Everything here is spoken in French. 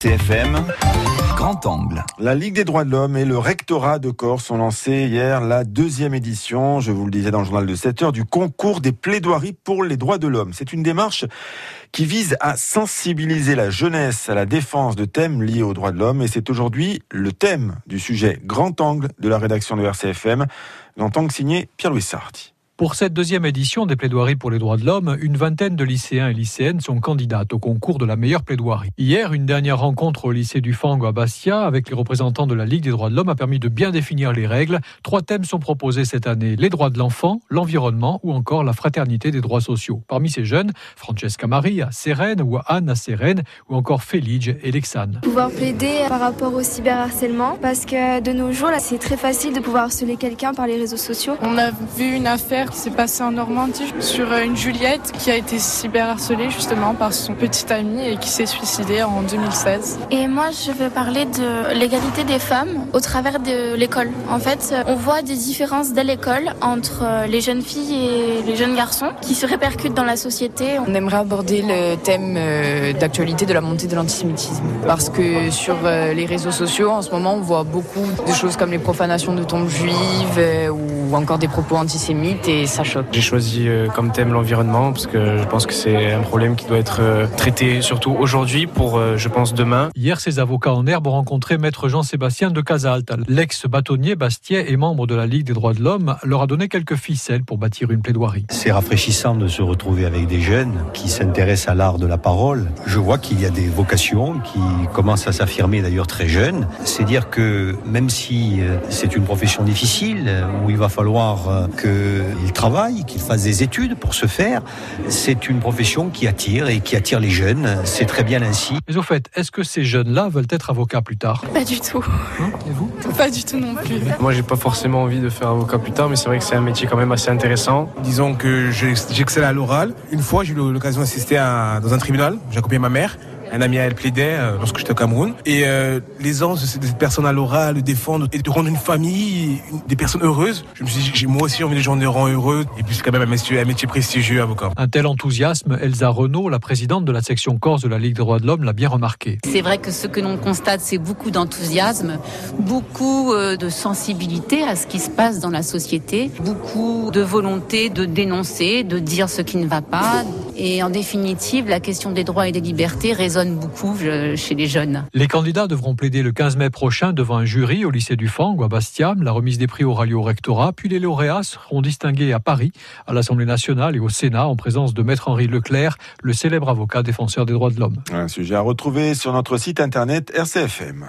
TFM, Grand Angle. La Ligue des droits de l'homme et le rectorat de Corse ont lancé hier la deuxième édition, je vous le disais dans le journal de 7 heures, du concours des plaidoiries pour les droits de l'homme. C'est une démarche qui vise à sensibiliser la jeunesse à la défense de thèmes liés aux droits de l'homme et c'est aujourd'hui le thème du sujet Grand Angle de la rédaction de RCFM. Grand Angle signé Pierre-Louis Sarti. Pour cette deuxième édition des plaidoiries pour les droits de l'homme, une vingtaine de lycéens et lycéennes sont candidates au concours de la meilleure plaidoirie. Hier, une dernière rencontre au lycée du Fango à Bastia avec les représentants de la Ligue des droits de l'homme a permis de bien définir les règles. Trois thèmes sont proposés cette année les droits de l'enfant, l'environnement ou encore la fraternité des droits sociaux. Parmi ces jeunes, Francesca Maria, Sérène ou Anne à Sérène ou encore Félix et Lexane. Pouvoir plaider par rapport au cyberharcèlement parce que de nos jours, là, c'est très facile de pouvoir harceler quelqu'un par les réseaux sociaux. On a vu une affaire qui s'est passé en Normandie sur une Juliette qui a été cyberharcelée justement par son petit ami et qui s'est suicidée en 2016. Et moi, je veux parler de l'égalité des femmes au travers de l'école. En fait, on voit des différences dès l'école entre les jeunes filles et les jeunes garçons qui se répercutent dans la société. On aimerait aborder le thème euh, d'actualité de la montée de l'antisémitisme parce que sur euh, les réseaux sociaux, en ce moment, on voit beaucoup de choses comme les profanations de tombes juives euh, ou encore des propos antisémites et ça choque. J'ai choisi euh, comme thème l'environnement parce que je pense que c'est un problème qui doit être euh, traité surtout aujourd'hui pour, euh, je pense, demain. Hier, ces avocats en herbe ont rencontré maître Jean-Sébastien de Casalt. L'ex-bâtonnier Bastier et membre de la Ligue des droits de l'homme leur a donné quelques ficelles pour bâtir une plaidoirie. C'est rafraîchissant de se retrouver avec des jeunes qui s'intéressent à l'art de la parole. Je vois qu'il y a des vocations qui commencent à s'affirmer d'ailleurs très jeunes. C'est dire que même si c'est une profession difficile, où il va falloir qu'ils travaillent, qu'ils fassent des études pour se faire. C'est une profession qui attire et qui attire les jeunes. C'est très bien ainsi. Mais au fait, est-ce que ces jeunes-là veulent être avocats plus tard? Pas du tout. Hein? Et vous? Pas du tout non plus. Moi, j'ai pas forcément envie de faire avocat plus tard, mais c'est vrai que c'est un métier quand même assez intéressant. Disons que j'excelle à l'oral. Une fois, j'ai eu l'occasion d'assister dans un tribunal. J'ai accompagné ma mère un ami à elle plaidait euh, lorsque j'étais au Cameroun. Et euh, l'aisance de cette personne à l'oral, de défendre et de rendre une famille, des personnes heureuses. Je me suis dit, moi aussi, envie de gens rendre heureux. Et puis c'est quand même un métier, un métier prestigieux, avocat. Un tel enthousiasme, Elsa Renault, la présidente de la section Corse de la Ligue des droits de l'homme, l'a bien remarqué. C'est vrai que ce que l'on constate, c'est beaucoup d'enthousiasme, beaucoup euh, de sensibilité à ce qui se passe dans la société, beaucoup de volonté de dénoncer, de dire ce qui ne va pas. Et en définitive, la question des droits et des libertés résonne beaucoup chez les jeunes. Les candidats devront plaider le 15 mai prochain devant un jury au lycée du Fang ou à Bastia. La remise des prix aura lieu au rectorat, puis les lauréats seront distingués à Paris, à l'Assemblée nationale et au Sénat en présence de Maître Henri Leclerc, le célèbre avocat défenseur des droits de l'homme. Un sujet à retrouver sur notre site internet RCFM.